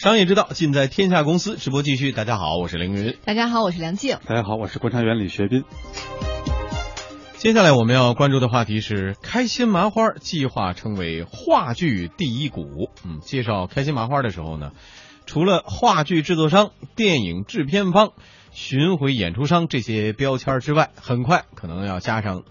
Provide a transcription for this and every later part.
商业之道尽在天下公司，直播继续。大家好，我是凌云。大家好，我是梁静。大家好，我是观察员李学斌。接下来我们要关注的话题是开心麻花计划成为话剧第一股。嗯，介绍开心麻花的时候呢，除了话剧制作商、电影制片方、巡回演出商这些标签之外，很快可能要加上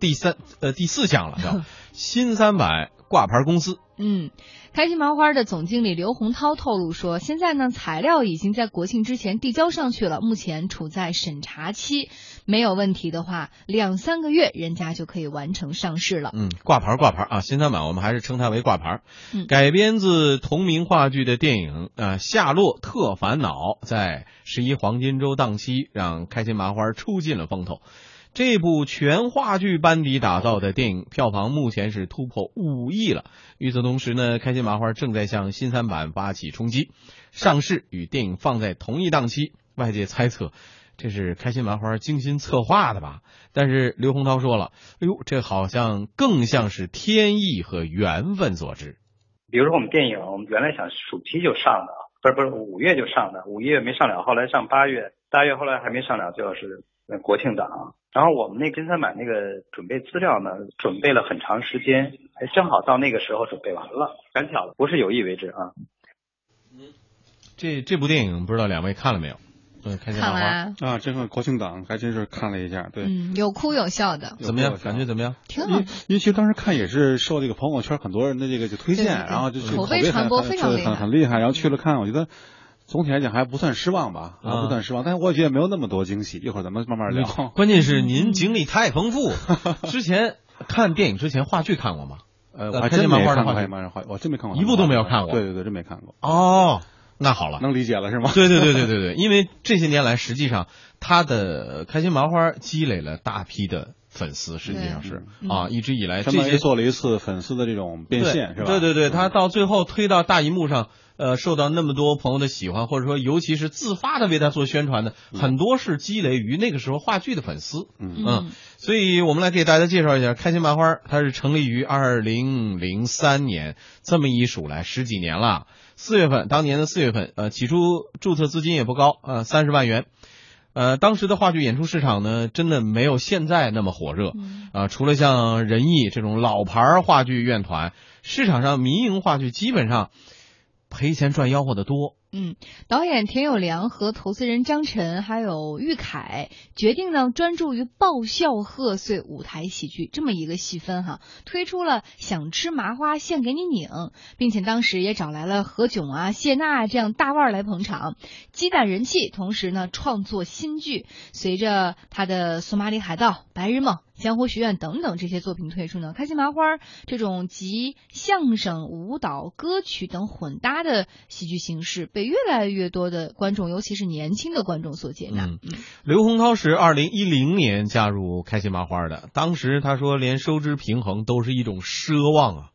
第三呃第四项了，叫 新三板挂牌公司。嗯，开心麻花的总经理刘洪涛透露说，现在呢材料已经在国庆之前递交上去了，目前处在审查期，没有问题的话，两三个月人家就可以完成上市了。嗯，挂牌挂牌啊，新三板我们还是称它为挂牌。嗯，改编自同名话剧的电影啊，《夏洛特烦恼》在十一黄金周档期让开心麻花出尽了风头。这部全话剧班底打造的电影票房目前是突破五亿了。与此同时呢，开心麻花正在向新三板发起冲击，上市与电影放在同一档期。外界猜测，这是开心麻花精心策划的吧？但是刘洪涛说了：“哎呦，这好像更像是天意和缘分所致。”比如说我们电影，我们原来想暑期就上的，不是不是五月就上的，五月没上了，后来上八月，八月后来还没上了，就要是国庆档。然后我们那新三板那个准备资料呢，准备了很长时间，还，正好到那个时候准备完了，赶巧了，不是有意为之啊。嗯，这这部电影不知道两位看了没有？嗯，看了啊，这个国庆档还真是看了一下，对，嗯，有哭有笑的，怎么样？感觉怎么样？挺好。因为其实当时看也是受这个朋友圈很多人的这个就推荐，然后就口碑传播非常很很厉害，然后去了看，我觉得。总体来讲还不算失望吧，啊，不算失望，但是我也觉得没有那么多惊喜。一会儿咱们慢慢聊。关键是您经历太丰富，之前看电影之前话剧看过吗？呃，我还真没看过话剧，我真没看过，一部都没有看过。对对对，真没看过。哦，那好了，能理解了是吗？对对对对对对，因为这些年来，实际上他的开心麻花积累了大批的粉丝，实际上是啊，一直以来这些做了一次粉丝的这种变现，是吧？对对对，他到最后推到大荧幕上。呃，受到那么多朋友的喜欢，或者说尤其是自发的为他做宣传的，很多是积累于那个时候话剧的粉丝。嗯，所以我们来给大家介绍一下开心麻花，它是成立于二零零三年，这么一数来十几年了。四月份，当年的四月份，呃，起初注册资金也不高，呃，三十万元。呃，当时的话剧演出市场呢，真的没有现在那么火热。啊，除了像仁义这种老牌话剧院团，市场上民营话剧基本上。赔钱赚吆喝的多。嗯，导演田有良和投资人张晨还有玉凯决定呢，专注于爆笑贺岁舞台喜剧这么一个细分哈，推出了想吃麻花现给你拧，并且当时也找来了何炅啊、谢娜这样大腕来捧场，积攒人气，同时呢创作新剧。随着他的《索马里海盗》《白日梦》。江湖学院等等这些作品推出呢，开心麻花这种集相声、舞蹈、歌曲等混搭的喜剧形式，被越来越多的观众，尤其是年轻的观众所接纳。嗯，刘洪涛是二零一零年加入开心麻花的，当时他说连收支平衡都是一种奢望啊。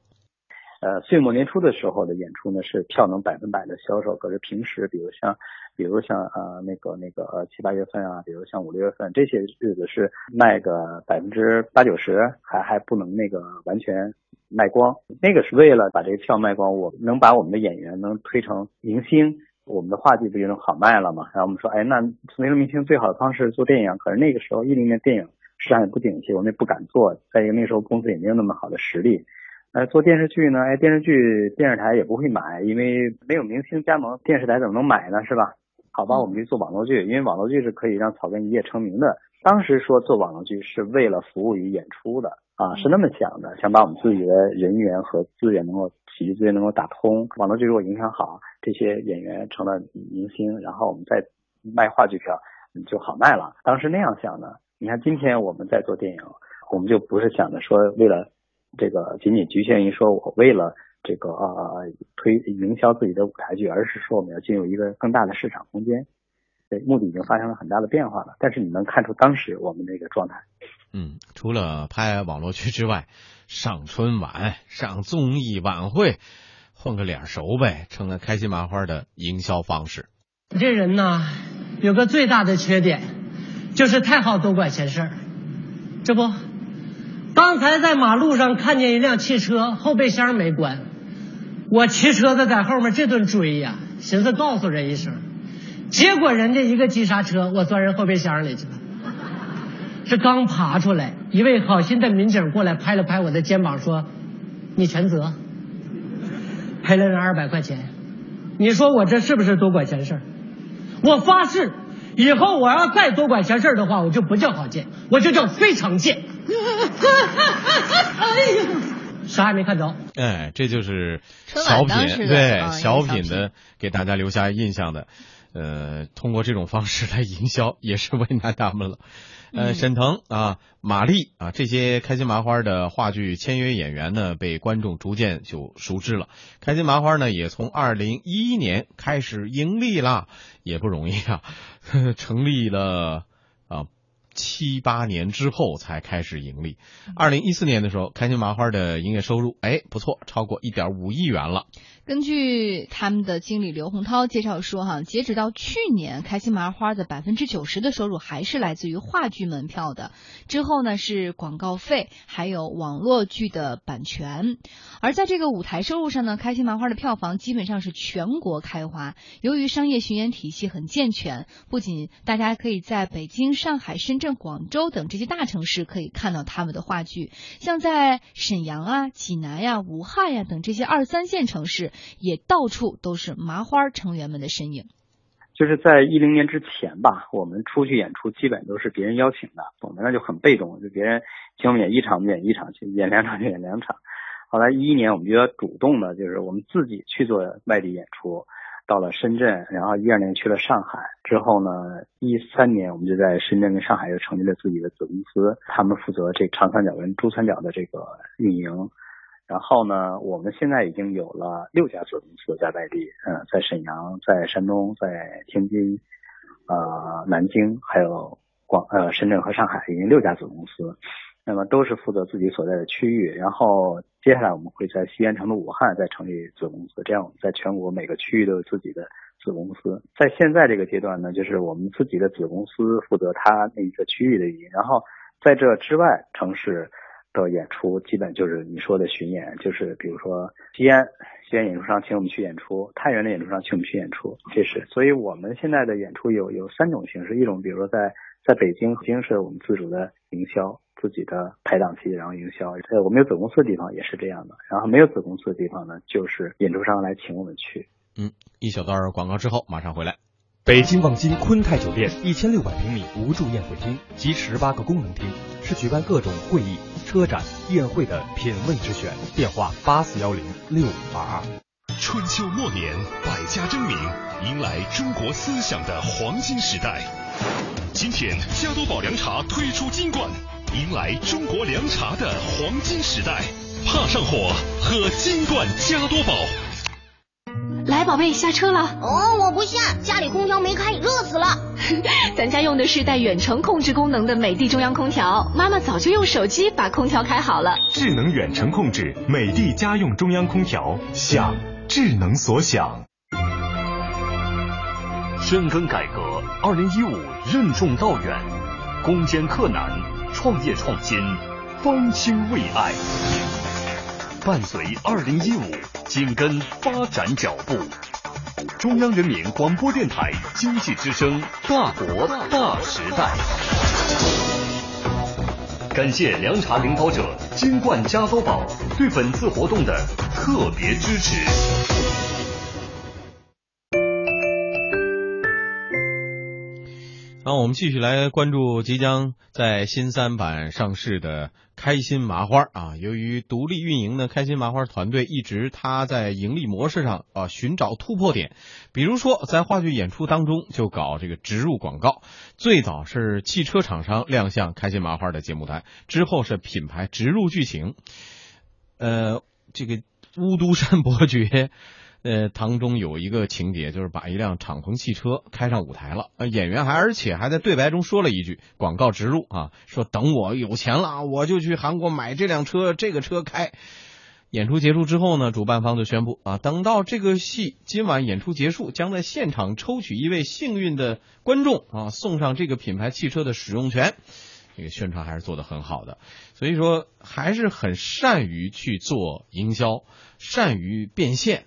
呃，岁末年初的时候的演出呢，是票能百分百的销售，可是平时，比如像。比如像呃那个那个呃七八月份啊，比如像五六月份这些日子是卖个百分之八九十，还还不能那个完全卖光。那个是为了把这个票卖光，我能把我们的演员能推成明星，我们的话剧不就能好卖了嘛？然后我们说，哎，那成为明星最好的方式做电影。可是那个时候一零年电影市场也不景气，我们也不敢做。再一个那时候公司也没有那么好的实力。呃，做电视剧呢，哎，电视剧电视台也不会买，因为没有明星加盟，电视台怎么能买呢？是吧？好吧，我们就做网络剧，因为网络剧是可以让草根一夜成名的。当时说做网络剧是为了服务于演出的啊，是那么想的，想把我们自己的人员和资源能够喜剧资源能够打通。网络剧如果影响好，这些演员成了明星，然后我们再卖话剧票就好卖了。当时那样想的。你看今天我们在做电影，我们就不是想着说为了这个仅仅局限于说我为了。这个啊推营销自己的舞台剧，而是说我们要进入一个更大的市场空间，对，目的已经发生了很大的变化了。但是你能看出当时我们那个状态。嗯，除了拍网络剧之外，上春晚、上综艺晚会，混个脸熟呗，成了开心麻花的营销方式。你这人呢，有个最大的缺点，就是太好多管闲事儿，这不，刚才在马路上看见一辆汽车后备箱没关。我骑车子在后面这顿追呀，寻思告诉人一声，结果人家一个急刹车，我钻人后备箱里去了。这刚爬出来，一位好心的民警过来拍了拍我的肩膀，说：“你全责，赔了人二百块钱。你说我这是不是多管闲事？我发誓，以后我要再多管闲事的话，我就不叫郝建，我就叫非常贱。哎呀，啥也没看着。哎，这就是小品，对小小品的给大家留下印象的，呃，通过这种方式来营销，也是为难他们了。呃，嗯沈腾啊、马丽啊这些开心麻花的话剧签约演员呢，被观众逐渐就熟知了。开心麻花呢，也从二零一一年开始盈利啦，也不容易啊，成立了啊。七八年之后才开始盈利。二零一四年的时候，开心麻花的营业收入，哎，不错，超过一点五亿元了。根据他们的经理刘洪涛介绍说，哈，截止到去年，开心麻花的百分之九十的收入还是来自于话剧门票的，之后呢是广告费，还有网络剧的版权。而在这个舞台收入上呢，开心麻花的票房基本上是全国开花。由于商业巡演体系很健全，不仅大家可以在北京、上海、深圳、广州等这些大城市可以看到他们的话剧，像在沈阳啊、济南呀、武汉呀等这些二三线城市，也到处都是麻花成员们的身影。就是在一零年之前吧，我们出去演出基本都是别人邀请的，我们那就很被动，就别人请我们演一场，我们演一场；去演两场就演两场。后来一一年，我们就要主动的，就是我们自己去做外地演出，到了深圳，然后一二年去了上海，之后呢，一三年我们就在深圳跟上海又成立了自己的子公司，他们负责这长三角跟珠三角的这个运营。然后呢，我们现在已经有了六家子公司在外地，嗯、在沈阳、在山东、在天津、呃南京，还有广呃深圳和上海，已经六家子公司。那么都是负责自己所在的区域，然后接下来我们会在西安、成都、武汉再成立子公司，这样我们在全国每个区域都有自己的子公司。在现在这个阶段呢，就是我们自己的子公司负责它那一个区域的运营，然后在这之外城市的演出，基本就是你说的巡演，就是比如说西安，西安演出商请我们去演出，太原的演出商请我们去演出，这是。所以我们现在的演出有有三种形式，一种比如说在在北京，北京是我们自主的营销。自己的排档期，然后营销。呃，我们有子公司的地方也是这样的，然后没有子公司的地方呢，就是演出商来请我们去。嗯，一小段广告之后马上回来。北京望京坤泰酒店一千六百平米无柱宴会厅及十八个功能厅，是举办各种会议、车展、宴会的品味之选。电话八四幺零六五二二。春秋末年，百家争鸣，迎来中国思想的黄金时代。今天，加多宝凉茶推出金冠，迎来中国凉茶的黄金时代。怕上火，喝金冠加多宝。来，宝贝，下车了。哦，我不下，家里空调没开，热死了。咱家用的是带远程控制功能的美的中央空调，妈妈早就用手机把空调开好了。智能远程控制美的家用中央空调，想智能所想。深耕改革，二零一五任重道远，攻坚克难，创业创新，方兴未艾。伴随二零一五，紧跟发展脚步。中央人民广播电台经济之声，大国大时代。感谢凉茶领导者金冠加多宝对本次活动的特别支持。那我们继续来关注即将在新三板上市的开心麻花啊。由于独立运营的开心麻花团队一直他在盈利模式上啊寻找突破点，比如说在话剧演出当中就搞这个植入广告。最早是汽车厂商亮相开心麻花的节目单，之后是品牌植入剧情。呃，这个《乌都山伯爵》。呃，当中有一个情节，就是把一辆敞篷汽车开上舞台了，呃，演员还而且还在对白中说了一句广告植入啊，说等我有钱了，我就去韩国买这辆车，这个车开。演出结束之后呢，主办方就宣布啊，等到这个戏今晚演出结束，将在现场抽取一位幸运的观众啊，送上这个品牌汽车的使用权。这个宣传还是做得很好的，所以说还是很善于去做营销，善于变现。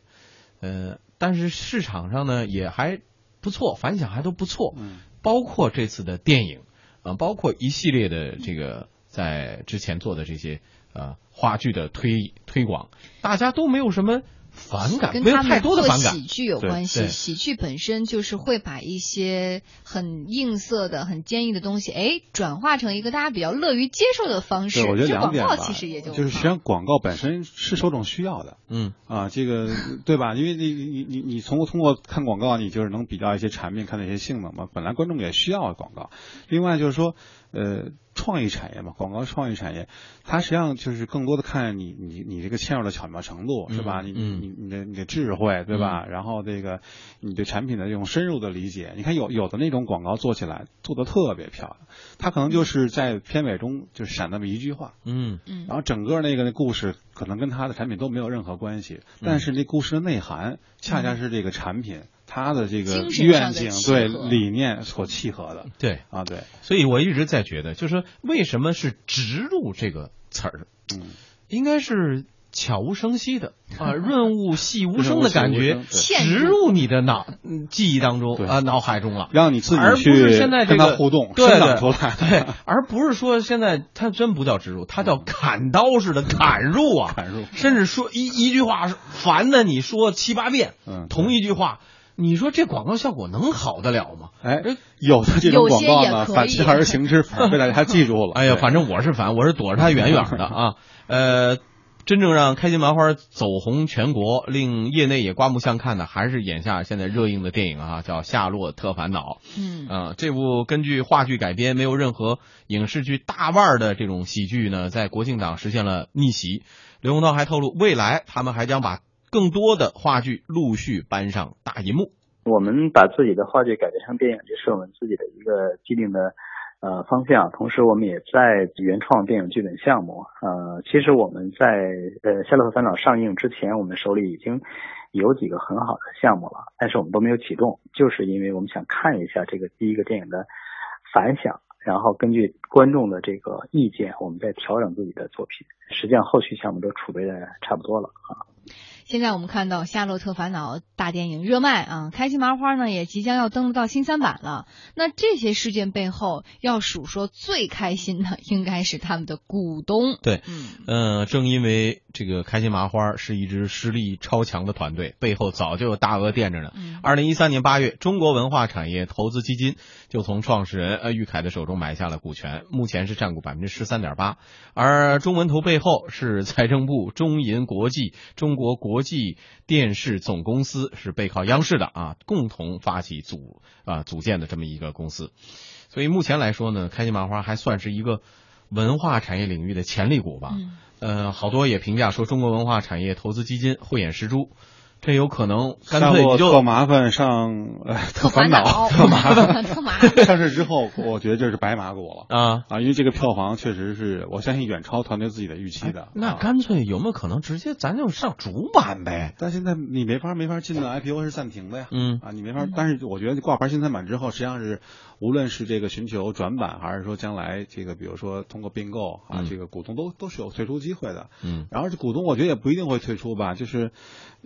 呃，但是市场上呢也还不错，反响还都不错。嗯，包括这次的电影，啊，包括一系列的这个在之前做的这些呃话剧的推推广，大家都没有什么反感，没有太跟他们做多的反感喜。剧有关系。喜剧本身就是会把一些很硬色的、很坚硬的东西，哎，转化成一个大家比较乐于接受的方式。对，我觉得这广告两点吧，其实也就就是实际上广告本身是受众需要的。嗯啊，这个对吧？因为你你你你从通过看广告，你就是能比较一些产品，看那些性能嘛。本来观众也需要广告。另外就是说，呃，创意产业嘛，广告创意产业，它实际上就是更多的看你你你这个嵌入的巧妙程度，是吧？你你嗯你你的你的智慧，对吧？然后这个你对产品的这种深入的理解，你看有有的那种广告做起来做的特别漂亮，它可能就是在片尾中就闪那么一句话，嗯。嗯。然后整个那个那故事可能跟它的产品都没有任何关系，嗯。但是那故事的内涵恰恰是这个产品它的这个愿景对理念所契合的。对，啊，对，所以我一直在觉得，就是说为什么是植入这个词儿，嗯，应该是悄无声息的 啊，润物细无声的感觉植入你的脑嗯记忆当中啊脑海中了。让你自而不己去是现在这跟它个互动，对生长对出来，对，而不是说现在他真不叫植入，他叫砍刀似的砍入啊，砍入。甚至说一一句话烦的，你说七八遍，嗯同一句话，你说这广告效果能好得了吗？哎，有的这种广告呢，反其道而行之，反而被大家记住了。哎呀，反正我是烦，我是躲着他远远的啊。呃，真正让开心麻花走红全国，令业内也刮目相看的，还是眼下现在热映的电影啊，叫《夏洛特烦恼》。嗯啊、这部根据话剧改编、没有任何影视剧大腕儿的这种喜剧呢，在国庆档实现了逆袭。刘洪涛还透露，未来他们还将把更多的话剧陆续搬上大银幕。我们把自己的话剧改编成电影，这是我们自己的一个既定的呃方向。同时，我们也在原创电影剧本项目。呃，其实我们在呃《夏洛特烦恼》上映之前，我们手里已经有几个很好的项目了，但是我们都没有启动，就是因为我们想看一下这个第一个电影的反响，然后根据观众的这个意见，我们再调整自己的作品。实际上，后续项目都储备的差不多了啊。现在我们看到《夏洛特烦恼》大电影热卖啊，开心麻花呢也即将要登陆到新三板了。那这些事件背后，要数说最开心的应该是他们的股东。对，嗯，呃，正因为这个开心麻花是一支实力超强的团队，背后早就有大额垫着呢。嗯二零一三年八月，中国文化产业投资基金就从创始人呃玉凯的手中买下了股权，目前是占股百分之十三点八。而中文投背后是财政部、中银国际、中国国际电视总公司，是背靠央视的啊，共同发起组啊组建的这么一个公司。所以目前来说呢，开心麻花还算是一个文化产业领域的潜力股吧。嗯呃，好多也评价说中国文化产业投资基金慧眼识珠，这有可能干脆你就特麻烦上呃特烦恼，特麻烦，特麻烦。上市之后，我觉得这是白马股了啊啊，因为这个票房确实是我相信远超团队自己的预期的。啊那干脆有没有可能直接咱就上主板呗？但现在你没法没法进的 IPO 是暂停的呀，嗯啊，你没法。但是我觉得挂牌新三板之后，实际上是无论是这个寻求转板，还是说将来这个比如说通过并购啊，嗯这个股东都都是有退出机会的。嗯然后这股东我觉得也不一定会退出吧，就是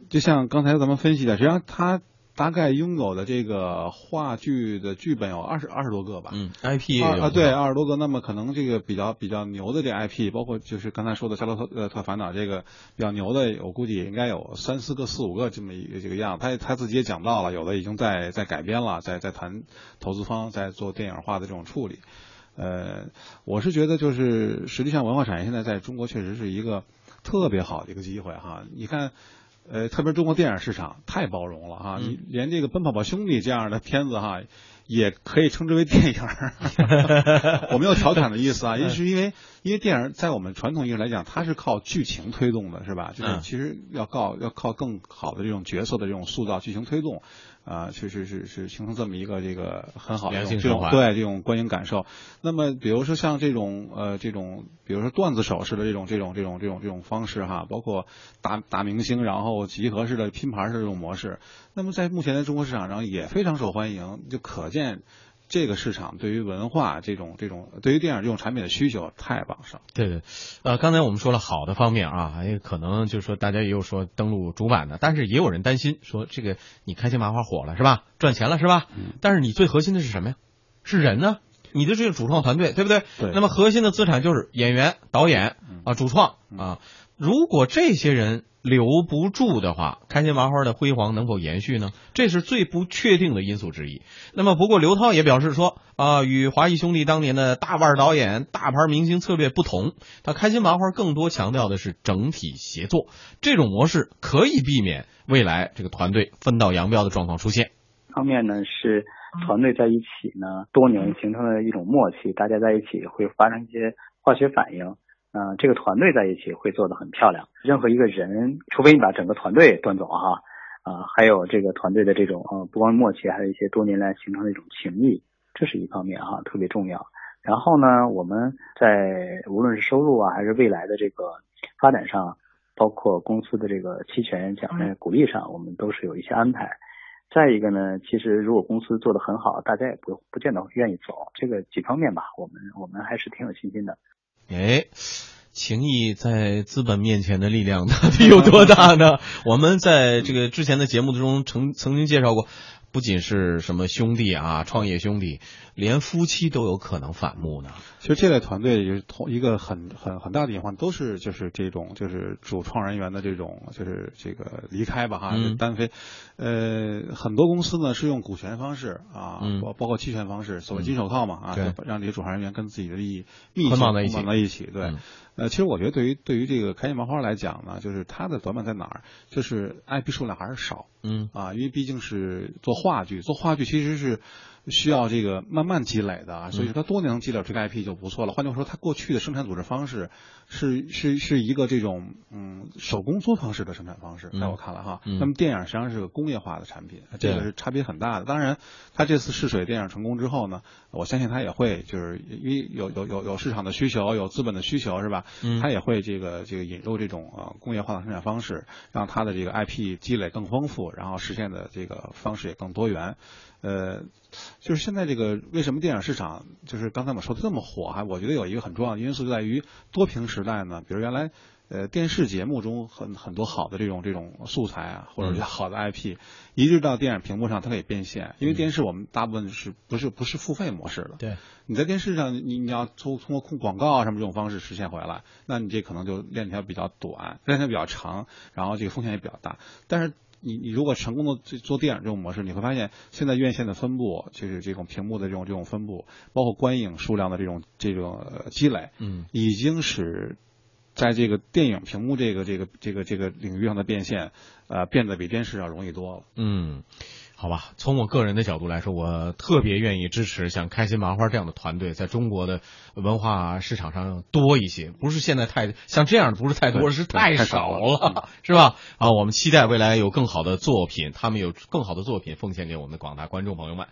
就像刚才咱们分析的，实际上他大概拥有的这个话剧的剧本有二十二十多个吧。嗯，IP 也有啊啊，对，二十多个。那么可能这个比较比较牛的这 IP，包括就是刚才说的《夏洛特呃特烦恼》这个比较牛的，我估计也应该有三四个、四五个这么一个这个样。他他自己也讲到了，有的已经在在改编了，在在谈投资方在做电影化的这种处理。呃，我是觉得就是实际上文化产业现在在中国确实是一个特别好的一个机会哈。你看。呃，特别中国电影市场太包容了哈，你连这个《奔跑吧兄弟》这样的片子哈，也可以称之为电影儿。我没有调侃的意思啊，也是因为因为电影在我们传统意义来讲，它是靠剧情推动的，是吧？就是嗯其实要靠要靠更好的这种角色的这种塑造、剧情推动，啊，确实是是形成这么一个这个很好的这种对这种观影感受。那么比如说像这种呃这种，比如说段子手式的这种这种这种这种这种方式哈，包括大大明星然后集合式的拼盘式的这种模式，那么在目前的中国市场上也非常受欢迎，就可见。这个市场对于文化这种这种对于电影这种产品的需求太旺盛。对对，呃，刚才我们说了好的方面啊，还可能就是说大家也有说登陆主板的，但是也有人担心说这个你开心麻花火了是吧？赚钱了是吧？但是你最核心的是什么呀？是人呢？你的这个主创团队对不对？对那么核心的资产就是演员、导演啊、主创啊。如果这些人留不住的话，开心麻花的辉煌能否延续呢？这是最不确定的因素之一。那么，不过刘涛也表示说，啊、与华谊兄弟当年的大腕导演、大牌明星策略不同，他开心麻花更多强调的是整体协作，这种模式可以避免未来这个团队分道扬镳的状况出现。方面呢是团队在一起呢，多年形成了一种默契，大家在一起会发生一些化学反应。嗯、这个团队在一起会做得很漂亮。任何一个人，除非你把整个团队端走哈，啊、还有这个团队的这种呃，不光默契，还有一些多年来形成的一种情谊，这是一方面哈，特别重要。然后呢，我们在无论是收入啊，还是未来的这个发展上，包括公司的这个期权奖励鼓励上，我们都是有一些安排。再一个呢，其实如果公司做得很好，大家也不不见得会愿意走。这个几方面吧，我们我们还是挺有信心的。哎，情谊在资本面前的力量到底有多大呢？我们在这个之前的节目中曾曾经介绍过，不仅是什么兄弟啊，创业兄弟，连夫妻都有可能反目呢。其实这类团队也是同一个很很很大的隐患，都是就是这种就是主创人员的这种就是这个离开吧哈，嗯单飞。呃，很多公司呢是用股权方式啊，嗯包包括期权方式，所谓金手套嘛啊，让这些主创人员跟自己的利益密切捆绑在一起捆绑在一起。对，嗯呃，其实我觉得对于对于这个开心麻花来讲呢，就是它的短板在哪儿？就是 IP 数量还是少。嗯啊，因为毕竟是做话剧，做话剧其实是需要这个慢慢积累的啊，所以说它多年能积累这个 IP 就不错了。换句话说，它过去的生产组织方式是是是一个这种嗯手工作坊式的生产方式，嗯在我看来哈。嗯那么电影实际上是个工业化的产品，这个是差别很大的。当然，它这次试水电影成功之后呢，我相信它也会就是因为有有有有市场的需求，有资本的需求是吧？嗯它也会这个这个引入这种呃工业化的生产方式，让它的这个 IP 积累更丰富，然后实现的这个方式也更多元。呃，就是现在这个为什么电影市场就是刚才我说的这么火哈？我觉得有一个很重要的因素就在于多屏时代呢，比如原来。呃，电视节目中很很多好的这种这种素材啊，或者是好的 IP，、移植到电影屏幕上，它可以变现。因为电视我们大部分是不是不是付费模式的？对，你在电视上，你你要通通过控广告啊什么这种方式实现回来，那你这可能就链条比较短，链条比较长，然后这个风险也比较大。但是你你如果成功的做做电影这种模式，你会发现现在院线的分布，就是这种屏幕的这种这种分布，包括观影数量的这种这种、呃、积累，嗯，已经使在这个电影屏幕这个这个这个这个领域上的变现，呃，变得比电视要容易多了。嗯，好吧，从我个人的角度来说，我特别愿意支持像开心麻花这样的团队，在中国的文化市场上多一些，不是现在太像这样的不是太多，是太少了，是吧？啊，我们期待未来有更好的作品，他们有更好的作品奉献给我们的广大观众朋友们。